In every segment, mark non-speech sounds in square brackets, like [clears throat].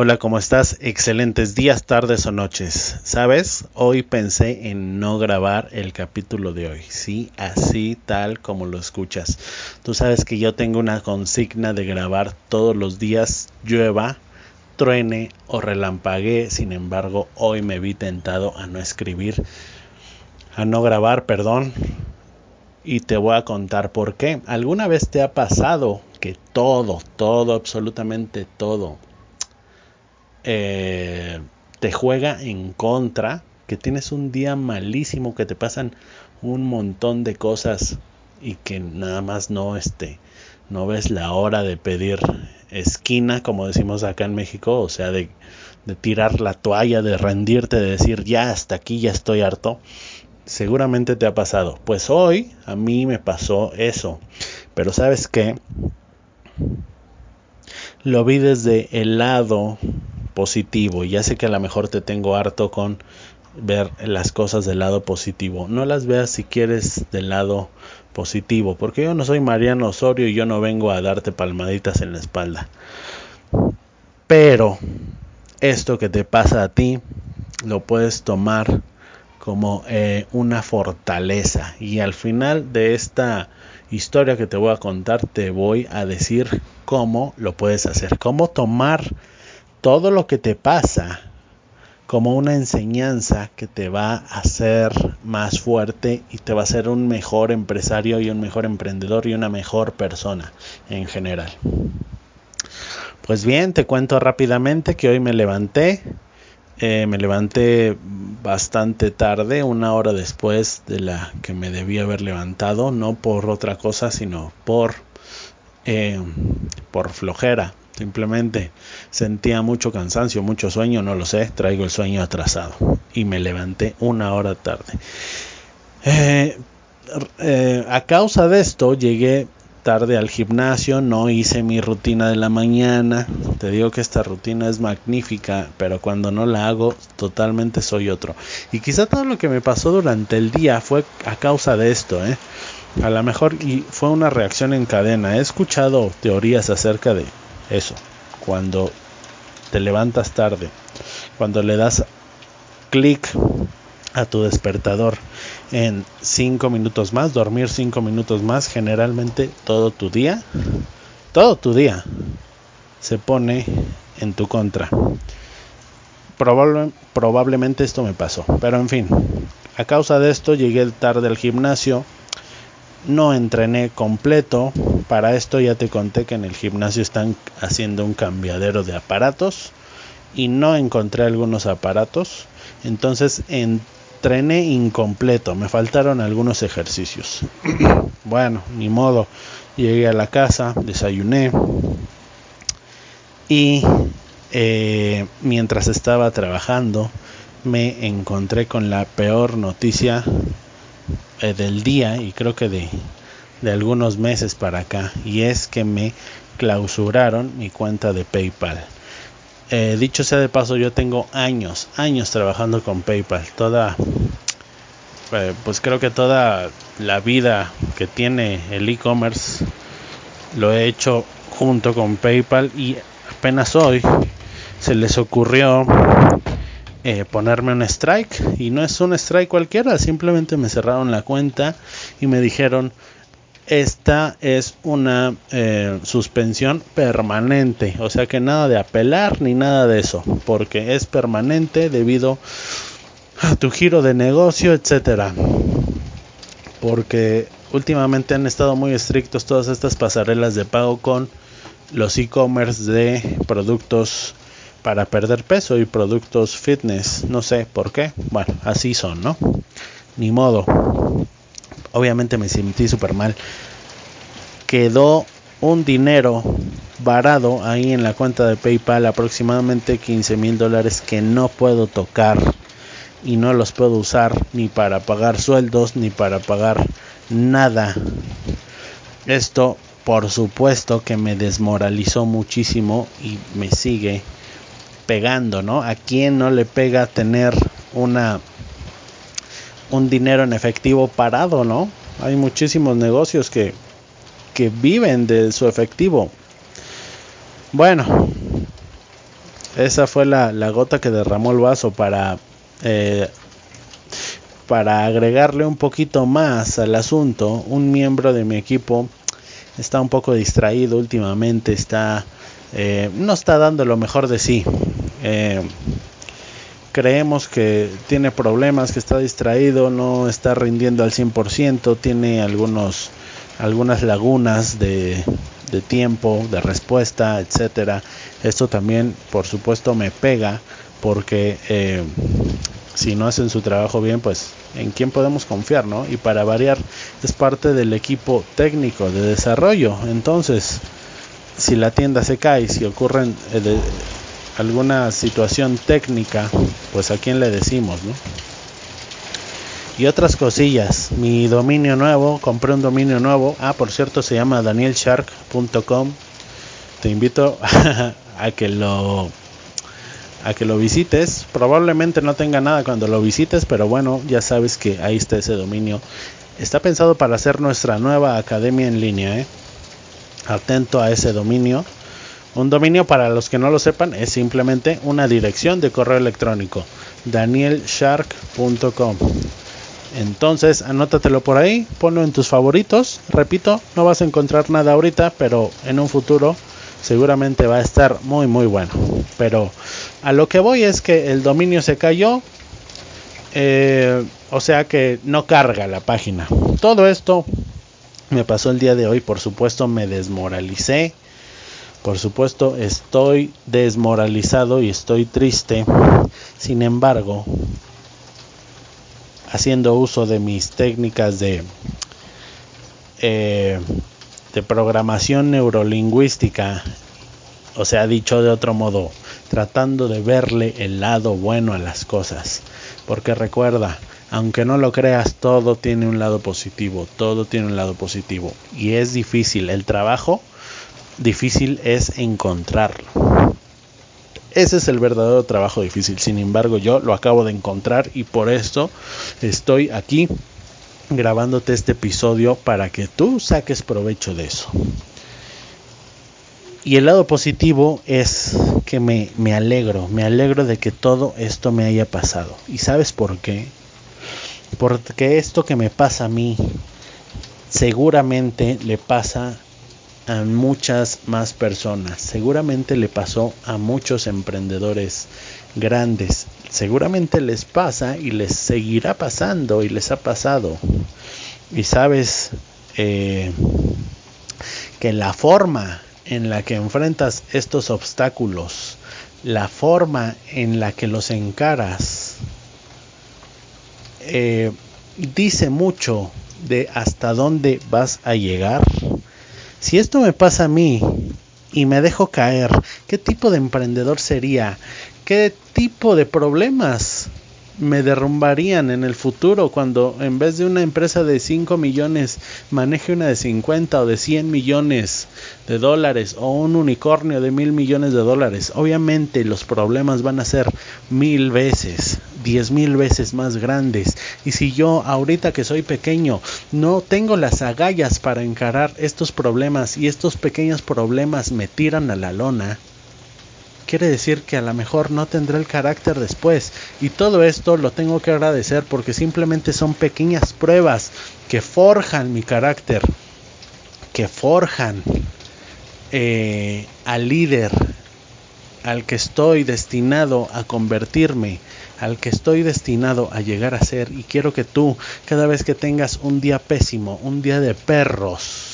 Hola, ¿cómo estás? Excelentes días, tardes o noches. ¿Sabes? Hoy pensé en no grabar el capítulo de hoy. Sí, así tal como lo escuchas. Tú sabes que yo tengo una consigna de grabar todos los días, llueva, truene o relampaguee. Sin embargo, hoy me vi tentado a no escribir, a no grabar, perdón. Y te voy a contar por qué. ¿Alguna vez te ha pasado que todo, todo, absolutamente todo, eh, te juega en contra, que tienes un día malísimo, que te pasan un montón de cosas y que nada más no este no ves la hora de pedir esquina como decimos acá en México o sea de, de tirar la toalla de rendirte de decir ya hasta aquí ya estoy harto seguramente te ha pasado. Pues hoy a mí me pasó eso. Pero sabes qué lo vi desde el lado positivo. Ya sé que a lo mejor te tengo harto con ver las cosas del lado positivo. No las veas si quieres del lado positivo, porque yo no soy Mariano Osorio y yo no vengo a darte palmaditas en la espalda. Pero esto que te pasa a ti lo puedes tomar como eh, una fortaleza y al final de esta historia que te voy a contar te voy a decir cómo lo puedes hacer, cómo tomar todo lo que te pasa como una enseñanza que te va a hacer más fuerte y te va a hacer un mejor empresario y un mejor emprendedor y una mejor persona en general. Pues bien, te cuento rápidamente que hoy me levanté, eh, me levanté bastante tarde, una hora después de la que me debía haber levantado, no por otra cosa, sino por, eh, por flojera. Simplemente sentía mucho cansancio, mucho sueño, no lo sé, traigo el sueño atrasado y me levanté una hora tarde. Eh, eh, a causa de esto llegué tarde al gimnasio, no hice mi rutina de la mañana. Te digo que esta rutina es magnífica, pero cuando no la hago totalmente soy otro. Y quizá todo lo que me pasó durante el día fue a causa de esto, ¿eh? A lo mejor y fue una reacción en cadena. He escuchado teorías acerca de eso, cuando te levantas tarde, cuando le das clic a tu despertador en 5 minutos más, dormir 5 minutos más, generalmente todo tu día, todo tu día se pone en tu contra. probablemente esto me pasó, pero en fin, a causa de esto llegué tarde al gimnasio, no entrené completo. Para esto ya te conté que en el gimnasio están haciendo un cambiadero de aparatos y no encontré algunos aparatos. Entonces entrené incompleto, me faltaron algunos ejercicios. [clears throat] bueno, ni modo. Llegué a la casa, desayuné y eh, mientras estaba trabajando me encontré con la peor noticia eh, del día y creo que de, de algunos meses para acá y es que me clausuraron mi cuenta de PayPal. Eh, dicho sea de paso, yo tengo años, años trabajando con PayPal. Toda, eh, pues creo que toda la vida que tiene el e-commerce lo he hecho junto con PayPal y apenas hoy se les ocurrió eh, ponerme un strike y no es un strike cualquiera, simplemente me cerraron la cuenta y me dijeron esta es una eh, suspensión permanente, o sea que nada de apelar ni nada de eso, porque es permanente debido a tu giro de negocio, etcétera. Porque últimamente han estado muy estrictos todas estas pasarelas de pago con los e-commerce de productos para perder peso y productos fitness. No sé por qué. Bueno, así son, ¿no? Ni modo. Obviamente me sentí súper mal. Quedó un dinero varado ahí en la cuenta de PayPal, aproximadamente 15 mil dólares que no puedo tocar y no los puedo usar ni para pagar sueldos ni para pagar nada. Esto por supuesto que me desmoralizó muchísimo y me sigue pegando, ¿no? ¿A quién no le pega tener una un dinero en efectivo parado, ¿no? Hay muchísimos negocios que, que viven de su efectivo. Bueno, esa fue la, gota que derramó el vaso para eh, para agregarle un poquito más al asunto, un miembro de mi equipo está un poco distraído últimamente, está eh, no está dando lo mejor de sí. Eh, creemos que tiene problemas, que está distraído, no está rindiendo al 100%, tiene algunos algunas lagunas de, de tiempo, de respuesta, etcétera. Esto también, por supuesto, me pega porque eh, si no hacen su trabajo bien, pues en quién podemos confiar, ¿no? Y para variar, es parte del equipo técnico de desarrollo. Entonces, si la tienda se cae, si ocurre eh, alguna situación técnica, pues a quién le decimos, ¿no? Y otras cosillas, mi dominio nuevo, compré un dominio nuevo, ah, por cierto, se llama danielshark.com. Te invito [laughs] a que lo a que lo visites. Probablemente no tenga nada cuando lo visites, pero bueno, ya sabes que ahí está ese dominio. Está pensado para hacer nuestra nueva academia en línea. ¿eh? Atento a ese dominio. Un dominio, para los que no lo sepan, es simplemente una dirección de correo electrónico. danielshark.com. Entonces, anótatelo por ahí, ponlo en tus favoritos. Repito, no vas a encontrar nada ahorita, pero en un futuro seguramente va a estar muy muy bueno. Pero a lo que voy es que el dominio se cayó, eh, o sea que no carga la página. Todo esto me pasó el día de hoy, por supuesto me desmoralicé. Por supuesto estoy desmoralizado y estoy triste. Sin embargo, haciendo uso de mis técnicas de eh, de programación neurolingüística, o sea, dicho de otro modo, tratando de verle el lado bueno a las cosas. Porque recuerda, aunque no lo creas, todo tiene un lado positivo, todo tiene un lado positivo. Y es difícil, el trabajo difícil es encontrarlo. Ese es el verdadero trabajo difícil. Sin embargo, yo lo acabo de encontrar y por esto estoy aquí grabándote este episodio para que tú saques provecho de eso. Y el lado positivo es que me, me, alegro, me alegro de que todo esto me haya pasado. ¿Y sabes por qué? Porque esto que me pasa a mí seguramente le pasa a muchas más personas. Seguramente le pasó a muchos emprendedores grandes. Seguramente les pasa y les seguirá pasando y les ha pasado. Y sabes eh, que la forma en la que enfrentas estos obstáculos, la forma en la que los encaras, eh, dice mucho de hasta dónde vas a llegar. Si esto me pasa a mí y me dejo caer, ¿qué tipo de emprendedor sería? ¿Qué tipo de problemas me derrumbarían en el futuro cuando en vez de una empresa de 5 millones maneje una de 50 o de 100 millones de dólares o un unicornio de mil millones de dólares? Obviamente los problemas van a ser mil veces, diez mil veces más grandes. Y si yo ahorita que soy pequeño no tengo las agallas para encarar estos problemas y estos pequeños problemas me tiran a la lona, quiere decir que a lo mejor no tendré el carácter después. Y todo esto lo tengo que agradecer porque simplemente son pequeñas pruebas que forjan mi carácter, que forjan eh, al líder, al que estoy destinado a convertirme, al que estoy destinado a llegar a ser. Y quiero que tú, cada vez que tengas un día pésimo, un día de perros,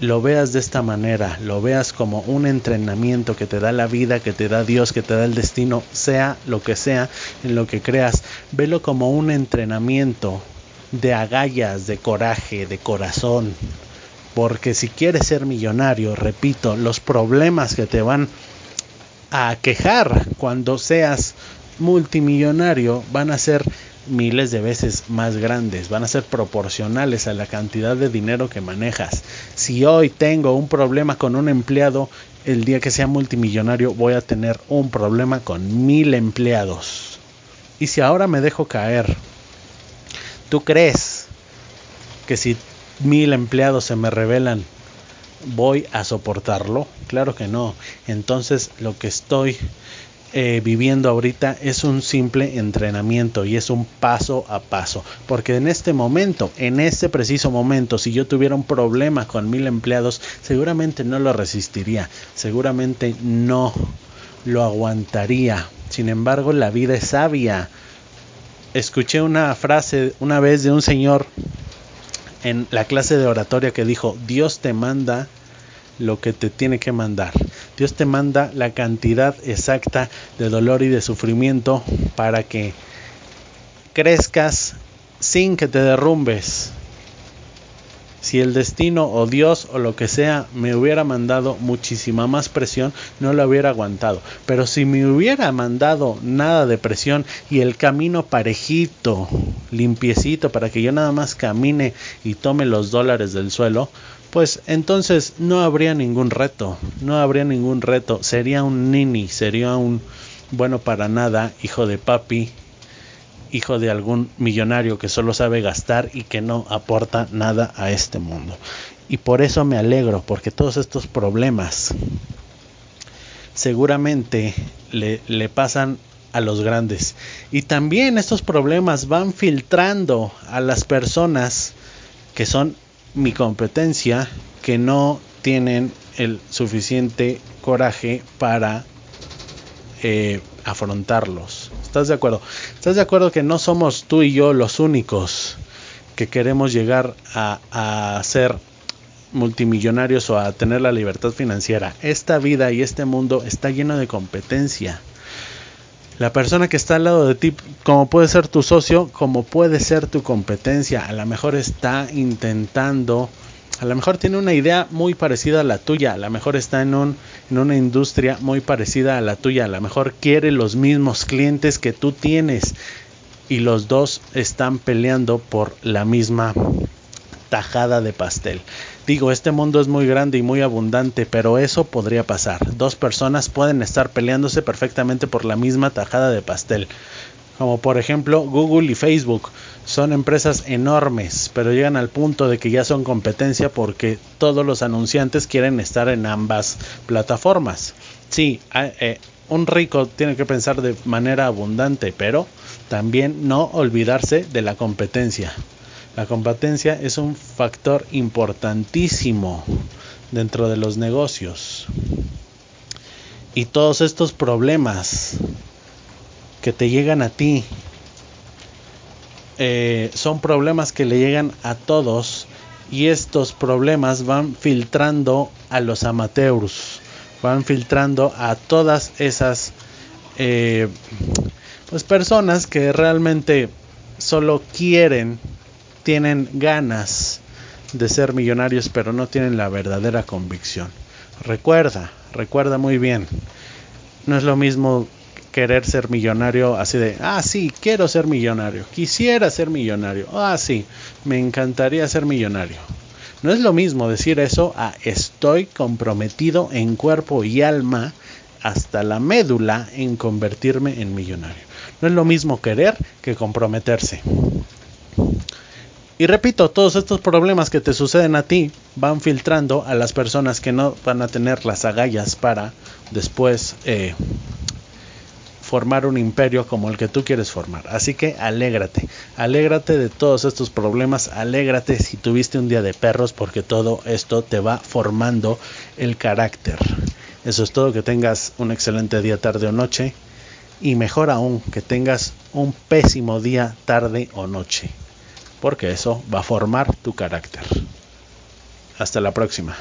lo veas de esta manera, lo veas como un entrenamiento que te da la vida, que te da Dios, que te da el destino, sea lo que sea en lo que creas, velo como un entrenamiento de agallas, de coraje, de corazón. Porque si quieres ser millonario, repito, los problemas que te van a quejar cuando seas multimillonario van a ser miles de veces más grandes, van a ser proporcionales a la cantidad de dinero que manejas. Si hoy tengo un problema con un empleado, el día que sea multimillonario voy a tener un problema con mil empleados. Y si ahora me dejo caer, ¿tú crees que si mil empleados se me revelan, voy a soportarlo? Claro que no. Entonces lo que estoy eh, viviendo ahorita es un simple entrenamiento y es un paso a paso. Porque en este momento, en este preciso momento, si yo tuviera un problema con mil empleados, seguramente no lo resistiría, seguramente no lo aguantaría. Sin embargo, la vida es sabia. Escuché una frase una vez de un señor en la clase de oratoria que dijo, Dios te manda lo que te tiene que mandar. Dios te manda la cantidad exacta de dolor y de sufrimiento para que crezcas sin que te derrumbes. Si el destino o Dios o lo que sea me hubiera mandado muchísima más presión, no lo hubiera aguantado. Pero si me hubiera mandado nada de presión y el camino parejito, limpiecito, para que yo nada más camine y tome los dólares del suelo, pues entonces no habría ningún reto, no habría ningún reto, sería un nini, sería un bueno para nada, hijo de papi, hijo de algún millonario que solo sabe gastar y que no aporta nada a este mundo. Y por eso me alegro, porque todos estos problemas seguramente le, le pasan a los grandes. Y también estos problemas van filtrando a las personas que son mi competencia que no tienen el suficiente coraje para eh, afrontarlos. ¿Estás de acuerdo? ¿Estás de acuerdo que no somos tú y yo los únicos que queremos llegar a, a ser multimillonarios o a tener la libertad financiera? Esta vida y este mundo está lleno de competencia la persona que está al lado de ti, como puede ser tu socio, como puede ser tu competencia, a lo mejor está intentando, a lo mejor tiene una idea muy parecida a la tuya, a lo mejor está en, un, en una industria muy parecida a la tuya, a lo mejor quiere los mismos clientes que tú tienes y los dos están peleando por la misma tajada de pastel. Digo, este mundo es muy grande y muy abundante, pero eso podría pasar. Dos personas pueden estar peleándose perfectamente por la misma tajada de pastel. Como por ejemplo Google y Facebook. Son empresas enormes, pero llegan al punto de que ya son competencia porque todos los anunciantes quieren estar en ambas plataformas. Sí, eh, un rico tiene que pensar de manera abundante, pero también no olvidarse de la competencia. La competencia es un factor importantísimo dentro de los negocios. Y todos estos problemas que te llegan a ti eh, son problemas que le llegan a todos y estos problemas van filtrando a los amateurs, van filtrando a todas esas eh, pues personas que realmente solo quieren tienen ganas de ser millonarios, pero no tienen la verdadera convicción. Recuerda, recuerda muy bien, no es lo mismo querer ser millonario así de, ah, sí, quiero ser millonario, quisiera ser millonario, ah, sí, me encantaría ser millonario. No es lo mismo decir eso a estoy comprometido en cuerpo y alma hasta la médula en convertirme en millonario. No es lo mismo querer que comprometerse. Y repito, todos estos problemas que te suceden a ti van filtrando a las personas que no van a tener las agallas para después eh, formar un imperio como el que tú quieres formar. Así que alégrate, alégrate de todos estos problemas, alégrate si tuviste un día de perros porque todo esto te va formando el carácter. Eso es todo, que tengas un excelente día, tarde o noche y mejor aún que tengas un pésimo día, tarde o noche porque eso va a formar tu carácter. Hasta la próxima.